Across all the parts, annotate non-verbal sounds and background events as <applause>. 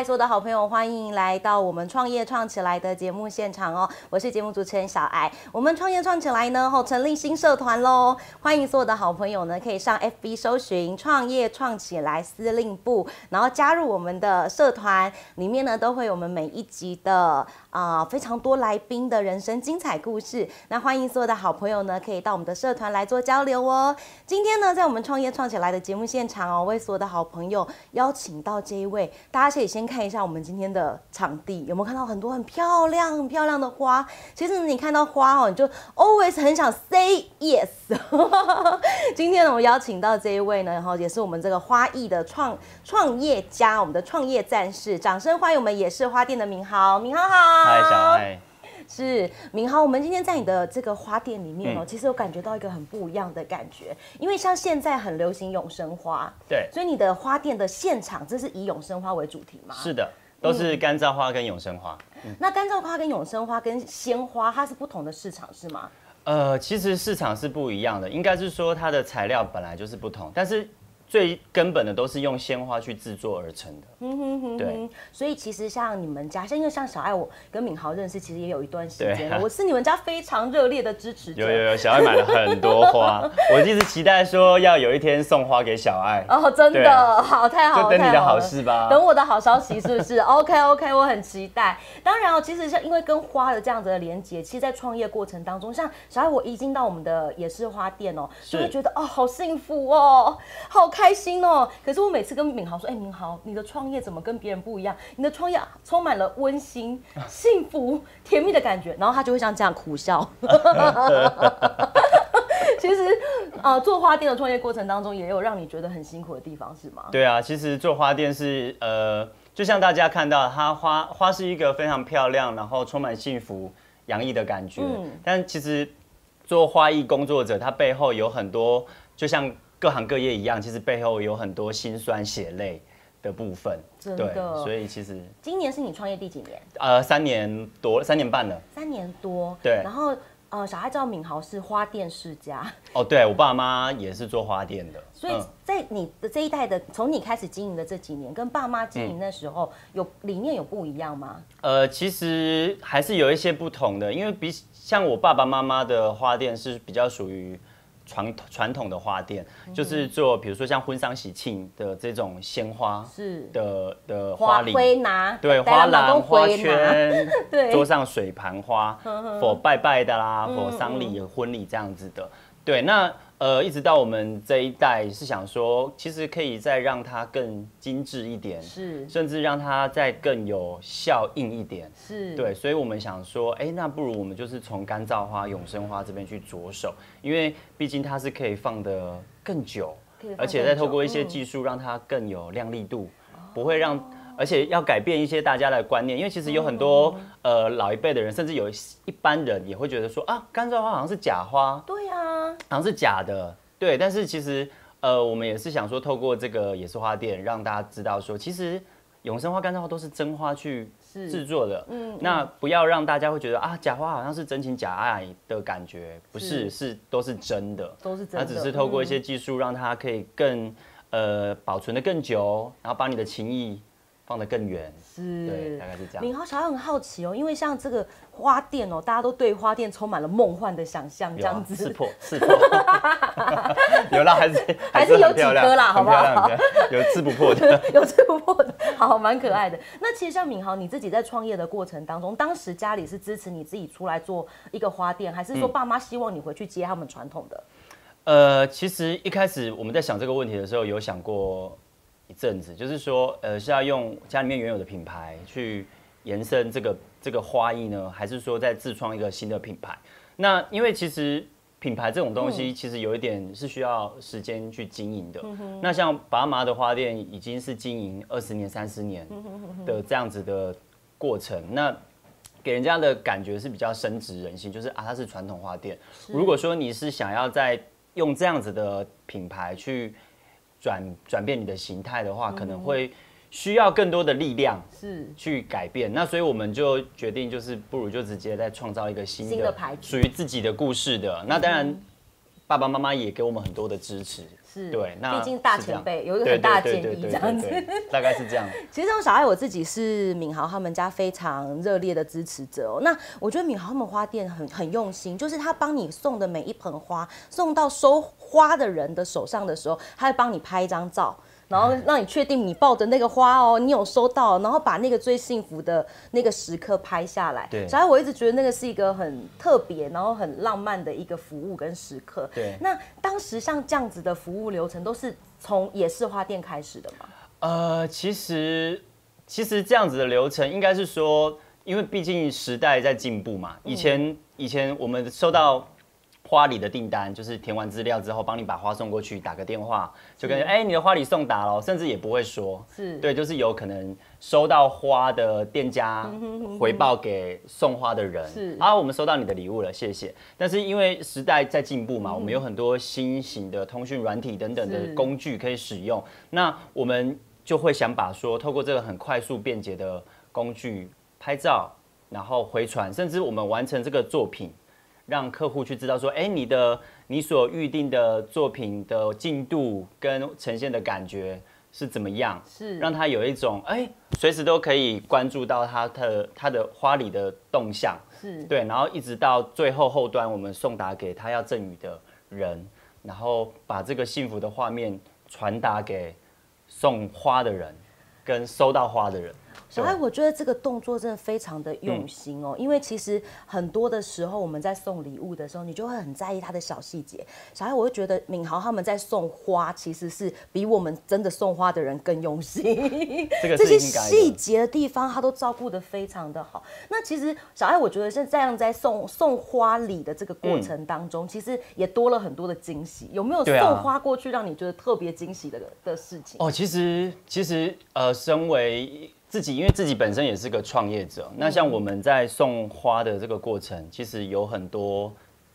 嗨，所有的好朋友，欢迎来到我们创业创起来的节目现场哦！我是节目主持人小艾。我们创业创起来呢，吼成立新社团喽，欢迎所有的好朋友呢，可以上 FB 搜寻“创业创起来司令部”，然后加入我们的社团，里面呢都会有我们每一集的啊非常多来宾的人生精彩故事。那欢迎所有的好朋友呢，可以到我们的社团来做交流哦。今天呢，在我们创业创起来的节目现场哦，为所有的好朋友邀请到这一位，大家可以先看一下我们今天的场地，有没有看到很多很漂亮、很漂亮的花？其实你看到花哦，你就 always 很想 say yes。<laughs> 今天呢，我邀请到这一位呢，然后也是我们这个花艺的创创业家，我们的创业战士，掌声欢迎我们也是花店的明豪，明豪好。嗨，小爱。是明豪，我们今天在你的这个花店里面哦，其实我感觉到一个很不一样的感觉，因为像现在很流行永生花，对，所以你的花店的现场这是以永生花为主题吗？是的，都是干燥花跟永生花。那干燥花跟永生花跟鲜花，它是不同的市场是吗？呃，其实市场是不一样的，应该是说它的材料本来就是不同，但是。最根本的都是用鲜花去制作而成的。嗯哼哼，对。所以其实像你们家，像因为像小爱，我跟敏豪认识其实也有一段时间了。我是你们家非常热烈的支持者。有有有，小爱买了很多花，<laughs> 我一直期待说要有一天送花给小爱。哦，真的好，太好了，就等你的好事吧。等我的好消息是不是？<laughs> OK OK，我很期待。当然哦，其实像因为跟花的这样子的连接，其实，在创业过程当中，像小爱我一进到我们的也是花店哦，就会觉得哦，好幸福哦，好开。开心哦！可是我每次跟敏豪说：“哎，敏豪，你的创业怎么跟别人不一样？你的创业充满了温馨、<laughs> 幸福、甜蜜的感觉。”然后他就会像这样苦笑。<laughs> 其实啊，做花店的创业过程当中，也有让你觉得很辛苦的地方，是吗？对啊，其实做花店是呃，就像大家看到，它花花是一个非常漂亮，然后充满幸福、洋溢的感觉。嗯。但其实做花艺工作者，他背后有很多，就像。各行各业一样，其实背后有很多辛酸血泪的部分。真的，所以其实今年是你创业第几年？呃，三年多，三年半了。三年多，对。然后呃，小孩叫敏豪是花店世家。哦，对我爸妈也是做花店的。所以在你的这一代的，从你开始经营的这几年，跟爸妈经营的时候，有理念有不一样吗？呃，其实还是有一些不同的，因为比像我爸爸妈妈的花店是比较属于。传传统的花店就是做，比如说像婚丧喜庆的这种鲜花，是。的的花礼，拿对花篮、花圈，<laughs> 对。桌上水盘花，否拜拜的啦，否丧礼、婚礼这样子的，对那。呃，一直到我们这一代是想说，其实可以再让它更精致一点，是，甚至让它再更有效应一点，是对，所以我们想说，哎，那不如我们就是从干燥花、永生花这边去着手，因为毕竟它是可以放的更久，而且再透过一些技术让它更有亮丽度，不会让。而且要改变一些大家的观念，因为其实有很多呃老一辈的人，甚至有一般人也会觉得说啊，干燥花好像是假花，对呀，好像是假的，对。但是其实呃，我们也是想说，透过这个也是花店，让大家知道说，其实永生花、干燥花都是真花去制作的，嗯。那不要让大家会觉得啊，假花好像是真情假爱的感觉，不是，是都是真的，都是真的。它只是透过一些技术，让它可以更呃保存的更久，然后把你的情谊。放得更远，是，对，大概是这样。敏豪小孩很好奇哦，因为像这个花店哦，大家都对花店充满了梦幻的想象，这样子。刺破，<laughs> 刺破。<laughs> 有啦，<laughs> 还是还是有几颗啦，好不好？有刺不破的，有刺不破的，好，蛮可爱的。那其实像敏豪，你自己在创业的过程当中，当时家里是支持你自己出来做一个花店，还是说爸妈希望你回去接他们传统的？呃，其实一开始我们在想这个问题的时候，有想过。一阵子，就是说，呃，是要用家里面原有的品牌去延伸这个这个花艺呢，还是说再自创一个新的品牌？那因为其实品牌这种东西，其实有一点是需要时间去经营的。那像爸妈的花店已经是经营二十年、三十年的这样子的过程，那给人家的感觉是比较深植人心，就是啊，它是传统花店。如果说你是想要在用这样子的品牌去转转变你的形态的话，可能会需要更多的力量是去改变。那所以我们就决定，就是不如就直接再创造一个新的牌属于自己的故事的。那当然，爸爸妈妈也给我们很多的支持，是，对，那毕竟大前辈有一个很大的建议这样子 <laughs> 大概是这样。<laughs> 其实这种小爱我自己是敏豪他们家非常热烈的支持者哦。那我觉得敏豪他们花店很很用心，就是他帮你送的每一盆花送到收花的人的手上的时候，他会帮你拍一张照。然后让你确定你抱着那个花哦，你有收到，然后把那个最幸福的那个时刻拍下来。对所以我一直觉得那个是一个很特别，然后很浪漫的一个服务跟时刻。对那当时像这样子的服务流程，都是从也是花店开始的吗？呃，其实其实这样子的流程应该是说，因为毕竟时代在进步嘛。以前、以前我们收到花礼的订单，就是填完资料之后，帮你把花送过去，打个电话就跟哎、你的花礼送达了，甚至也不会说。是对，就是有可能收到花的店家回报给送花的人，是啊，我们收到你的礼物了，谢谢。但是因为时代在进步嘛，我们有很多新型的通讯软体等等的工具可以使用，那我们就会想把说，透过这个很快速便捷的工具拍照，然后回传，甚至我们完成这个作品。让客户去知道说，哎、你的你所预定的作品的进度跟呈现的感觉是怎么样，是。让他有一种哎，随、时都可以关注到他的他的花里的动向，是。对，然后一直到最后后端，我们送达给他要赠予的人，然后把这个幸福的画面传达给送花的人跟收到花的人。小爱，我觉得这个动作真的非常的用心哦，因为其实很多的时候我们在送礼物的时候，你就会很在意它的小细节。小爱，我会觉得敏豪他们在送花，其实是比我们真的送花的人更用心。<laughs> 这个这些。细节的地方，他都照顾的非常的好。那其实小爱，我觉得是这样，在送送花礼的这个过程当中，其实也多了很多的惊喜。有没有送花过去让你觉得特别惊喜的的事情？哦，其实其实呃，身为自己，因为自己本身也是个创业者，那像我们在送花的这个过程，其实有很多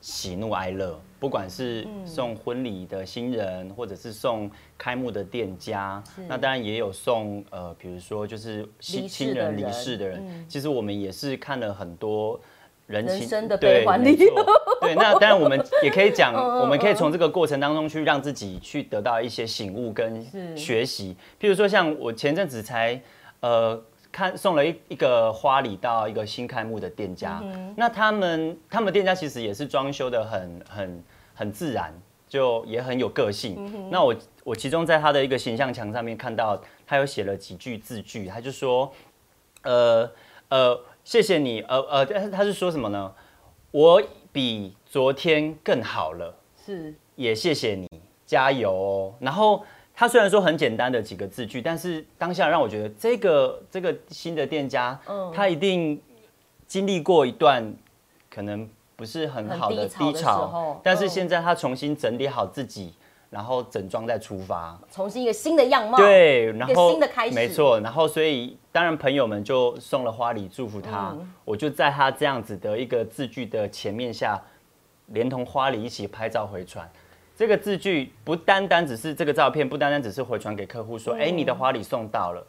喜怒哀乐，不管是送婚礼的新人，或者是送开幕的店家，那当然也有送呃，比如说就是离亲亲人离世的人，其实我们也是看了很多。人情的对悲欢离合。对，那当然我们也可以讲，嗯 <laughs> 我们可以从这个过程当中去让自己去得到一些醒悟跟是。学习。譬如说，像我前阵子才呃看送了一一个花礼到一个新开幕的店家，那他们他们店家其实也是装修的很很很自然，就也很有个性。那我我其中在他的一个形象墙上面看到，他有写了几句字句，他就说，呃呃，谢谢你，呃呃，但是他是说什么呢？我比昨天更好了。是也谢谢你，加油哦。然后他虽然说很简单的几个字句，但是当下让我觉得这个这个新的店家，嗯他一定经历过一段可能不是很好的低潮但是嗯现在他重新整理好自己，然后整装再出发。重新一个新的样貌。对，然后新的开始没错，然后所以当然朋友们就送了花礼祝福他，嗯我就在他这样子的一个字句的前面下，连同花礼一起拍照回传。这个字句不单单只是这个照片，不单单只是回传给客户说，哎、你的花礼送到了，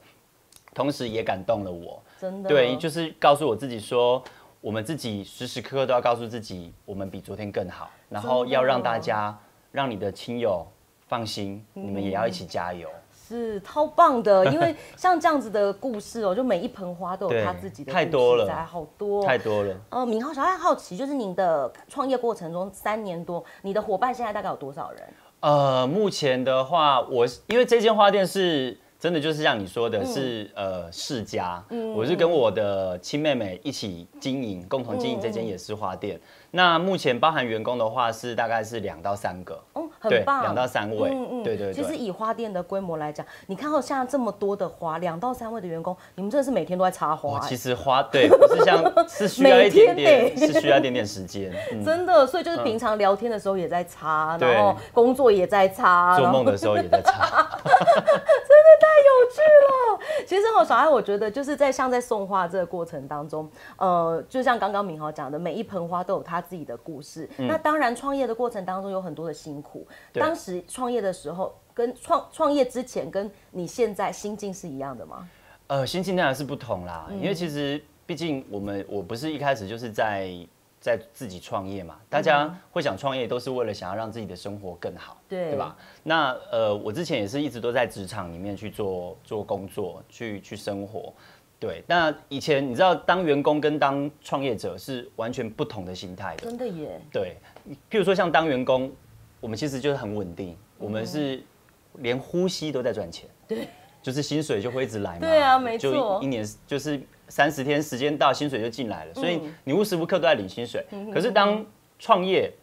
同时也感动了我。真的对，就是告诉我自己说，我们自己时时刻刻都要告诉自己，我们比昨天更好，然后要让大家，让你的亲友放心，你们也要一起加油。是超棒的，<laughs> 因为像这样子的故事哦，就每一盆花都有对他自己的太多了好多太多了。呃，敏浩小爱好奇，就是您的创业过程中三年多，你的伙伴现在大概有多少人？呃，目前的话，我因为这间花店是真的就是像你说嗯的是，呃世家，嗯我是跟我的亲妹妹一起经营，共同经营这间嗯也是花店。那目前包含员工的话是大概是两到三个，很，棒，两到三位，嗯嗯对对其实对。以花店的规模来讲，你看到现在这么多的花，两到三位的员工，你们真的是每天都在插花、其实花对不是像是需要一点点，是需要一点点时间。嗯，真的，所以就是平常聊天的时候也在插，然后工作也在插，做梦的时候也在 <laughs> 擦。其实哦，小爱，我觉得就是在像在送花这个过程当中，呃，就像刚刚明豪讲的，每一盆花都有他自己的故事。那当然，创业的过程当中有很多的辛苦。当时创业的时候，跟创创业之前跟你现在心境是一样的吗？呃，心境当然是不同啦，嗯因为其实毕竟我们我不是一开始就是在在自己创业嘛，大家会想创业都是为了想要让自己的生活更好，对对吧？那呃，我之前也是一直都在职场里面去做做工作，去去生活。对，那以前你知道当员工跟当创业者是完全不同的心态的。真的耶，对，譬如说像当员工，我们其实就是很稳定，我们是连呼吸都在赚钱。对，就是薪水就会一直来嘛。对啊没就错一年就是三十天时间到，薪水就进来了，所以嗯你无时无刻都在领薪水。可是当创业，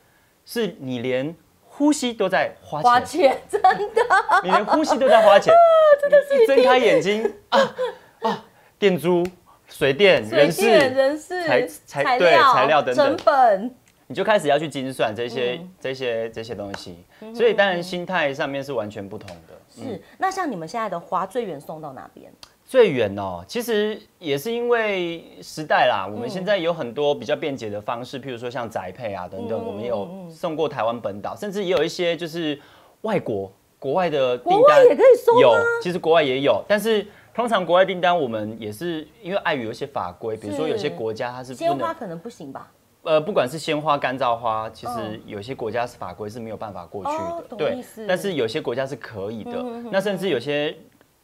是你连呼吸都在花钱，花钱 <laughs> 真的，你连呼吸都在花钱，<laughs> 你一睁开眼睛啊啊，店租、水电、人事，电、人事、材材对材料等等。成本，你就开始要去精算这些、嗯。这些这些东西，所以当然心态上面是完全不同的。是。那像你们现在的花最远送到哪边？最远哦，其实也是因为时代啦，嗯。我们现在有很多比较便捷的方式，譬如说像宅配啊等等，嗯我们有送过台湾本岛，甚至也有一些就是外国国外的订单也可以送有？，其实国外也有，但是通常国外订单我们也是因为碍于有一些法规，比如说有些国家它是不能，鲜花可能不行吧？呃，不管是鲜花、干燥花，其实嗯。有些国家是法规是没有办法过去的，对但是有些国家是可以的，嗯。那甚至有些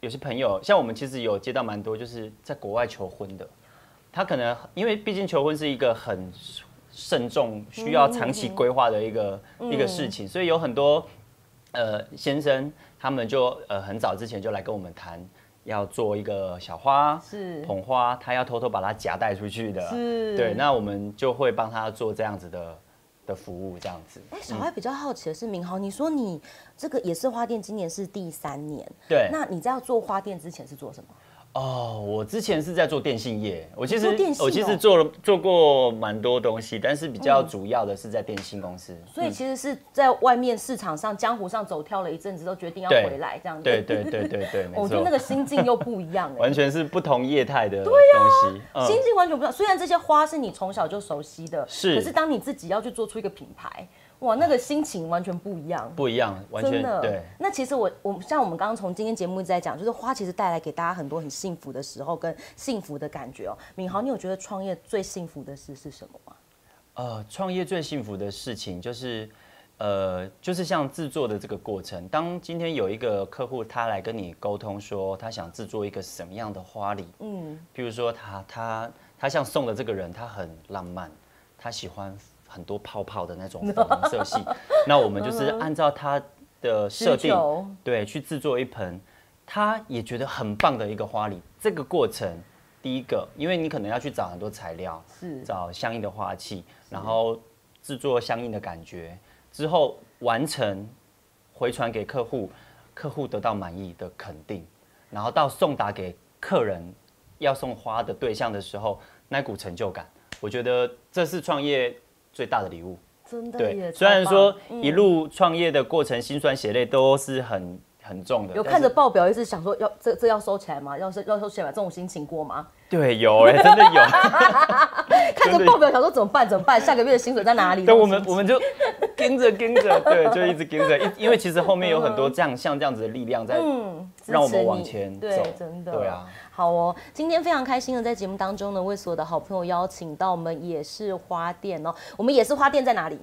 有些朋友，像我们其实有接到蛮多，就是在国外求婚的，他可能因为毕竟求婚是一个很慎重、需要长期规划的一个、嗯。一个事情，所以有很多呃先生他们就呃很早之前就来跟我们谈。要做一个小花是。捧花，他要偷偷把它夹带出去的，是。对，那我们就会帮他做这样子的的服务，这样子。哎，小爱比较好奇的是，明豪，你说你这个也是花店，今年是第三年，对，那你在要做花店之前是做什么？哦，我之前是在做电信业，我其实我其实做了做过蛮多东西，但是比较主要的是在电信公司。所以其实是在外面市场上、江湖上走跳了一阵子，都决定要回来这样子。对对对对对，我觉得那，个心境又不一样哎、完全是不同业态的东西。嗯心境完全不一样。虽然这些花是你从小就熟悉的，是可是当你自己要去做出一个品牌，哇，那个心情完全不一样。不一样，完全对。那其实我我像我们刚刚从今天节目一直在讲，就是花其实带来给大家很多很幸福的时候跟幸福的感觉哦。敏豪，你有觉得创业最幸福的事是什么吗？呃，创业最幸福的事情就是，呃，就是像制作的这个过程。当今天有一个客户他来跟你沟通说，他想制作一个什么样的花礼，嗯，譬如说他他他像送的这个人，他很浪漫，他喜欢很多泡泡的那种粉红色系，<laughs> 那我们就是按照它的设定，对，去制作一盆，他也觉得很棒的一个花礼。这个过程，第一个，因为你可能要去找很多材料，是。找相应的花器，然后制作相应的感觉，之后完成回传给客户，客户得到满意的肯定，然后到送达给客人要送花的对象的时候，那股成就感，我觉得这是创业最大的礼物。真的对耶，，虽然说嗯一路创业的过程心酸血泪都是很很重的，有看着报表，一直想说要这这要收起来吗？要收要收起来吗？这种心情过吗？对有哎、<laughs> 真的有。<laughs> <laughs> 看着报表想说怎么办？怎么办？下个月的薪水在哪里？对，我们我们就跟着跟着，<laughs> 对，就一直跟着，因因为其实后面有很多这样像这样子的力量在嗯让我们往前走对，真的，对啊。好哦，今天非常开心的在节目当中呢，为所有的好朋友邀请到我们也是花店哦。我们也是花店在哪里？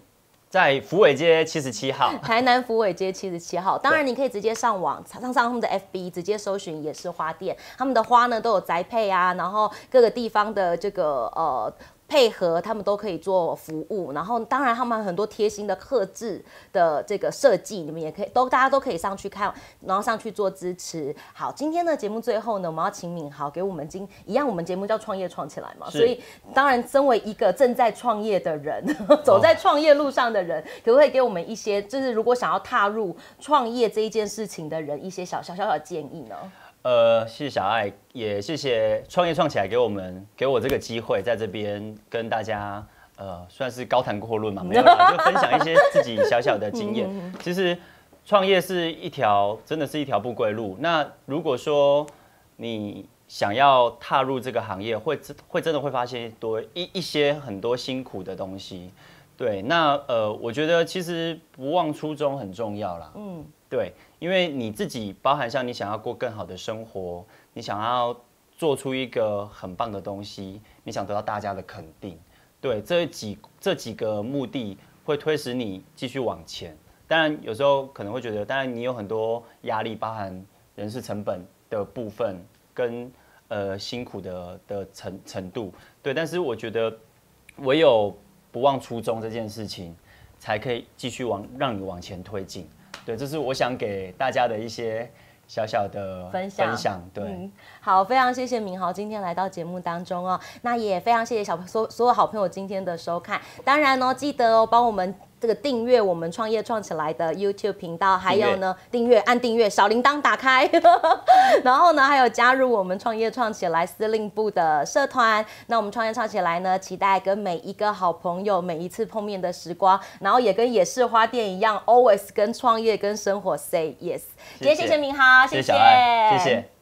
在福伟街七十七号。<laughs> 台南福伟街七十七号。<laughs> 当然，你可以直接上网上上他们的 FB，直接搜寻也是花店。他们的花呢都有宅配啊，然后各个地方的这个呃。配合他们都可以做服务，然后当然他们很多贴心的克制的这个设计，你们也可以都大家都可以上去看，然后上去做支持。好，今天的节目最后呢，我们要请敏豪给我们今一样，我们节目叫创业创起来嘛，所以当然身为一个正在创业的人，<laughs> 走在创业路上的人，可不可以给我们一些，就是如果想要踏入创业这一件事情的人，一些小小小小的建议呢？呃，谢谢小爱，也谢谢创业创起来给我们给我这个机会，在这边跟大家呃算是高谈阔论嘛，<laughs> 没有啦，就分享一些自己小小的经验。其实创业是一条真的是一条不归路。那如果说你想要踏入这个行业，会真会真的会发现多一一些很多辛苦的东西。对，那呃，我觉得其实不忘初衷很重要啦。嗯，对，因为你自己包含像你想要过更好的生活，你想要做出一个很棒的东西，你想得到大家的肯定，对，这几这几个目的会推使你继续往前。当然，有时候可能会觉得，当然你有很多压力，包含人事成本的部分跟呃辛苦的的程程度，对。但是我觉得，唯有不忘初衷这件事情，才可以继续往让你往前推进。对，这是我想给大家的一些。小小的分享，分享对，好，非常谢谢明豪今天来到节目当中哦，那也非常谢谢小所所有好朋友今天的收看，当然哦，记得哦，帮我们。这个订阅我们创业创起来的 YouTube 频道，还有呢，订阅按订阅，小铃铛打开，<laughs> 然后呢，还有加入我们创业创起来司令部的社团。那我们创业创起来呢，期待跟每一个好朋友每一次碰面的时光，然后也跟野市花店一样，always 跟创业跟生活 say yes。今天谢谢明豪，谢谢，谢谢。